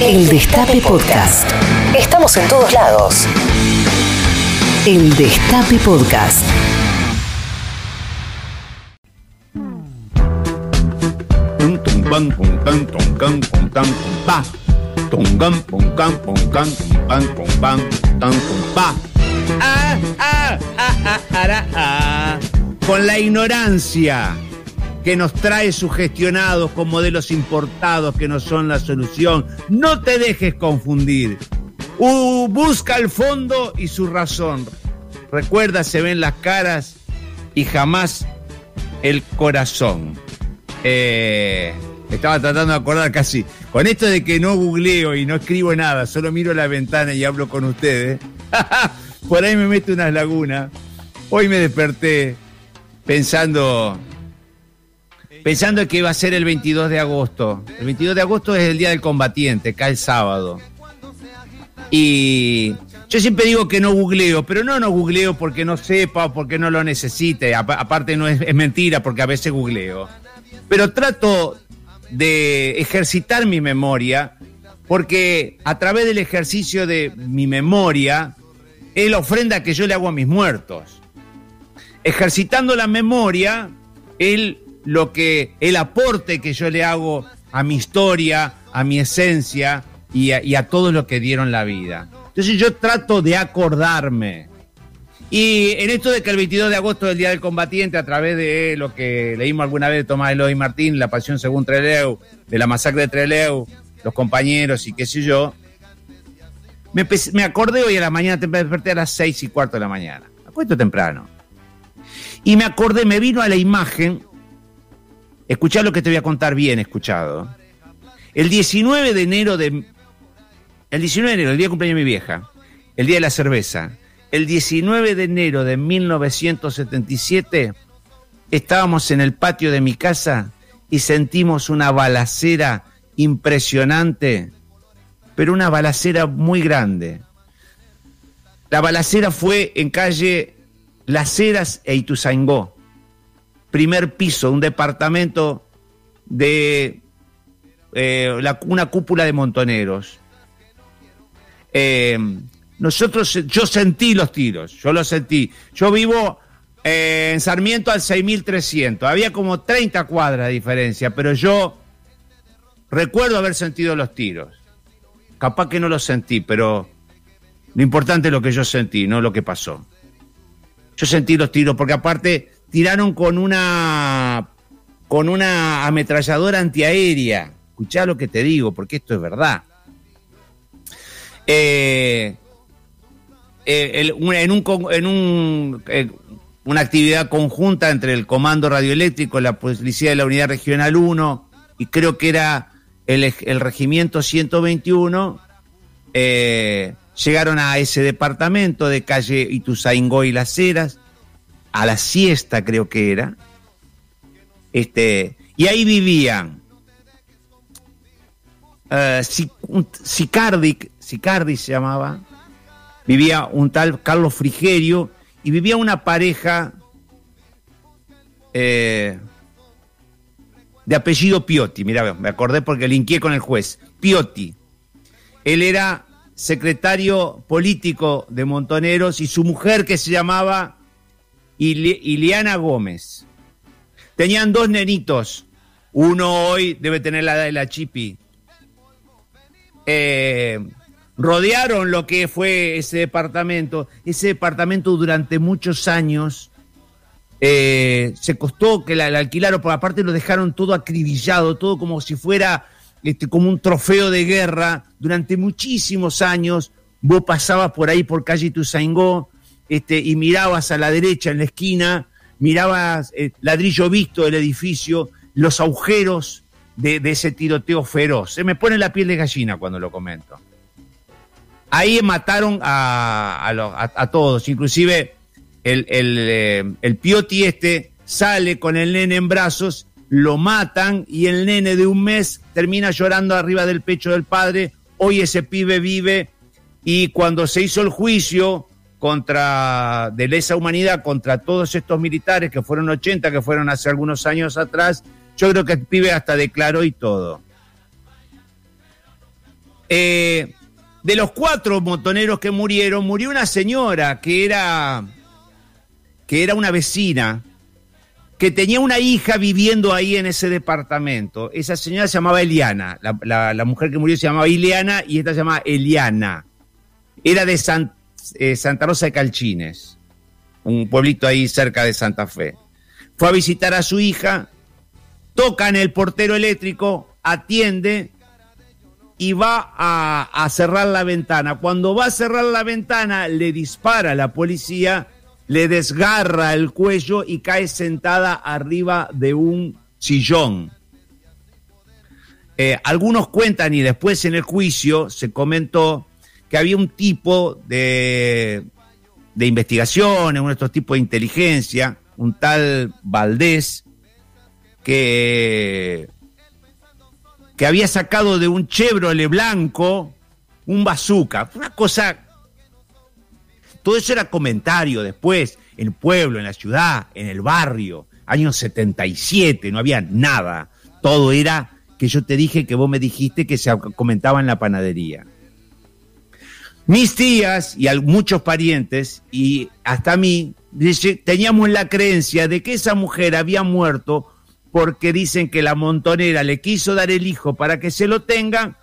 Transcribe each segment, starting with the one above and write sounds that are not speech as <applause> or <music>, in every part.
El Destape Podcast. Estamos en todos lados. El Destape Podcast. Ah, ah, ah, ah, ah. Con la ignorancia que nos trae sugestionados con modelos importados que no son la solución. No te dejes confundir. Busca el fondo y su razón. Recuerda, se ven las caras y jamás el corazón. Eh, estaba tratando de acordar casi. Con esto de que no googleo y no escribo nada, solo miro la ventana y hablo con ustedes. <laughs> Por ahí me meto unas lagunas. Hoy me desperté pensando pensando que iba a ser el 22 de agosto. El 22 de agosto es el Día del Combatiente, cae el sábado. Y yo siempre digo que no googleo, pero no no googleo porque no sepa, porque no lo necesite. Aparte no es, es mentira porque a veces googleo. Pero trato de ejercitar mi memoria porque a través del ejercicio de mi memoria es la ofrenda que yo le hago a mis muertos. Ejercitando la memoria, el, lo que, el aporte que yo le hago a mi historia, a mi esencia y a, y a todo lo que dieron la vida. Entonces yo trato de acordarme. Y en esto de que el 22 de agosto es el Día del Combatiente, a través de lo que leímos alguna vez de Tomás Eloy Martín, La Pasión según Treleu, de la masacre de Treleu, los compañeros y qué sé yo, me, acordé hoy a la mañana, me desperté a las seis y cuarto de la mañana. Acuesto temprano. Y me acordé, me vino a la imagen, escuchá lo que te voy a contar bien escuchado. El 19 de enero de... El 19 de enero, el día de cumpleaños de mi vieja, el día de la cerveza, el 19 de enero de 1977, estábamos en el patio de mi casa y sentimos una balacera impresionante, pero una balacera muy grande. La balacera fue en calle Las Heras e Ituzaingó, primer piso, un departamento de eh, una cúpula de montoneros. Eh, nosotros, yo sentí los tiros, yo los sentí. Yo vivo eh, en Sarmiento al 6300, había como 30 cuadras de diferencia, pero yo recuerdo haber sentido los tiros. Capaz que no los sentí, pero lo importante es lo que yo sentí, no lo que pasó. Yo sentí los tiros porque aparte tiraron con una con una ametralladora antiaérea. Escuchá lo que te digo, porque esto es verdad. Eh, eh, en, un, en un, eh, una actividad conjunta entre el Comando Radioeléctrico, la Policía de la Unidad Regional 1 y creo que era el, el Regimiento 121, eh, llegaron a ese departamento de calle Ituzaingó y Las Heras, a la siesta creo que era, este, y ahí vivían uh, Sicardi, se llamaba, vivía un tal Carlos Frigerio y vivía una pareja eh, de apellido Piotti. Mira, me acordé porque linqué con el juez. Piotti. Él era secretario político de Montoneros y su mujer que se llamaba Iliana Gómez. Tenían dos nenitos. Uno hoy debe tener la edad de la Chipi. Eh, rodearon lo que fue ese departamento. Ese departamento durante muchos años eh, se costó que la, la, alquilaron, por aparte lo dejaron todo acribillado, todo como si fuera este, como un trofeo de guerra. Durante muchísimos años vos pasabas por ahí por calle Tuzaingó este, y mirabas a la derecha en la esquina, mirabas el ladrillo visto del edificio, los agujeros de, ese tiroteo feroz. Se me pone la piel de gallina cuando lo comento. Ahí mataron a todos, inclusive el, el, eh, el, Pioti este sale con el nene en brazos, lo matan y el nene de un mes termina llorando arriba del pecho del padre. Hoy ese pibe vive y cuando se hizo el juicio contra de lesa humanidad contra todos estos militares que fueron 80, que fueron hace algunos años atrás, yo creo que el pibe hasta declaró y todo. Eh, de los cuatro montoneros que murieron, murió una señora que era, que era una vecina, que tenía una hija viviendo ahí en ese departamento. Esa señora se llamaba Eliana, la, mujer que murió se llamaba Ileana y esta se llamaba Eliana. Era de eh, Santa Rosa de Calchines, un pueblito ahí cerca de Santa Fe. Fue a visitar a su hija, toca en el portero eléctrico, atiende y va a, cerrar la ventana. Cuando va a cerrar la ventana, le dispara a la policía, le desgarra el cuello y cae sentada arriba de un sillón. Eh, algunos cuentan y después en el juicio se comentó que había un tipo de, de investigación, uno de estos tipos de inteligencia, un tal Valdés, que que había sacado de un Chevrolet blanco un bazooka. Una cosa. Todo eso era comentario después, en el pueblo, en la ciudad, en el barrio. Año 77, no había nada. Todo era que yo te dije que vos me dijiste que se comentaba en la panadería. Mis tías y muchos parientes, y hasta mí, teníamos la creencia de que esa mujer había muerto porque dicen que la montonera le quiso dar el hijo para que se lo tenga,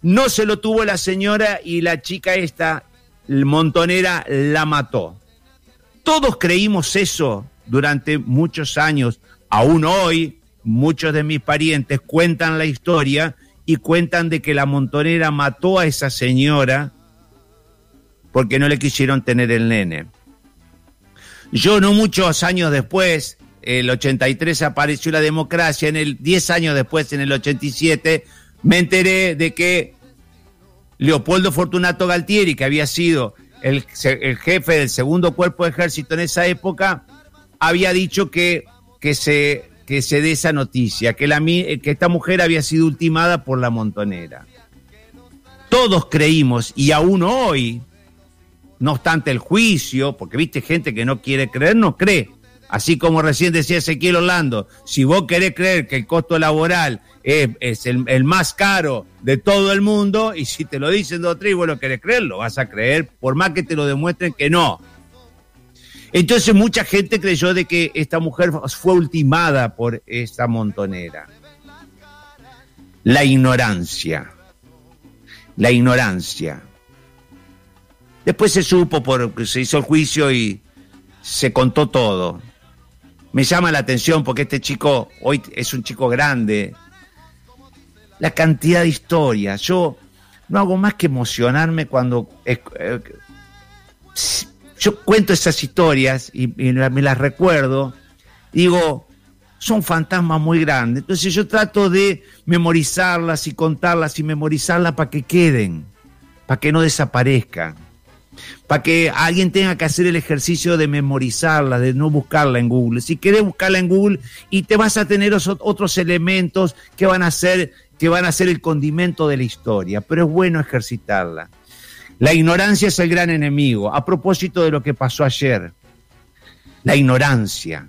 no se lo tuvo la señora y la chica esta, montonera, la mató. Todos creímos eso durante muchos años. Aún hoy, muchos de mis parientes cuentan la historia y cuentan de que la montonera mató a esa señora porque no le quisieron tener el nene. Yo no muchos años después el 83 apareció la democracia, en el 10 años después, en el 87, me enteré de que Leopoldo Fortunato Galtieri, que había sido el, jefe del segundo cuerpo de ejército en esa época, había dicho que, que, se, que se dé esa noticia, que, la, que esta mujer había sido ultimada por la montonera. Todos creímos, y aún hoy, no obstante el juicio, porque viste gente que no quiere creer, no cree Así como recién decía Ezequiel Orlando, si vos querés creer que el costo laboral es, el, más caro de todo el mundo, y si te lo dicen dos o tres y vos lo querés creer, lo vas a creer, por más que te lo demuestren que no. Entonces mucha gente creyó de que esta mujer fue ultimada por esta montonera. La ignorancia. La ignorancia. Después se supo porque se hizo el juicio y se contó todo me llama la atención porque este chico hoy es un chico grande. La cantidad de historias. Yo no hago más que emocionarme cuando eh, yo cuento esas historias y, me las recuerdo. Digo, son fantasmas muy grandes. Entonces yo trato de memorizarlas y contarlas y memorizarlas para que queden, para que no desaparezcan para que alguien tenga que hacer el ejercicio de memorizarla, de no buscarla en Google. Si querés buscarla en Google y te vas a tener otros elementos que van a ser que van a ser el condimento de la historia, pero es bueno ejercitarla. La ignorancia es el gran enemigo. A propósito de lo que pasó ayer, la ignorancia,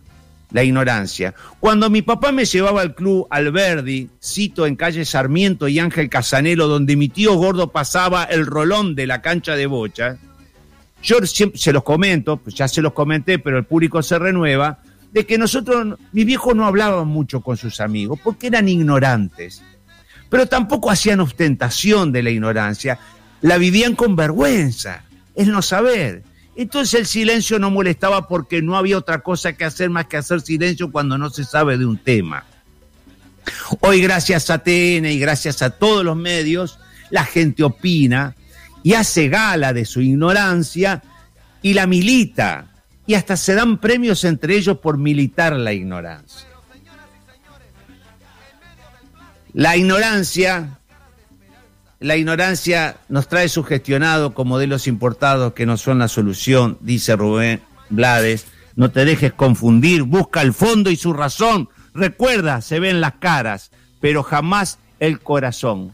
la ignorancia. Cuando mi papá me llevaba al club Alberdi, cito en calle Sarmiento y Ángel Casanelo, donde mi tío gordo pasaba el rolón de la cancha de bocha, yo siempre se los comento, pues ya se los comenté, pero el público se renueva, de que nosotros, mi viejo no hablaba mucho con sus amigos, porque eran ignorantes, pero tampoco hacían ostentación de la ignorancia, la vivían con vergüenza, el no saber. Entonces el silencio no molestaba porque no había otra cosa que hacer más que hacer silencio cuando no se sabe de un tema. Hoy gracias a TN y gracias a todos los medios, la gente opina, y hace gala de su ignorancia y la milita. Y hasta se dan premios entre ellos por militar la ignorancia. La ignorancia, la ignorancia nos trae sugestionado como modelos importados que no son la solución, dice Rubén Blades. No te dejes confundir, busca el fondo y su razón. Recuerda, se ven las caras, pero jamás el corazón.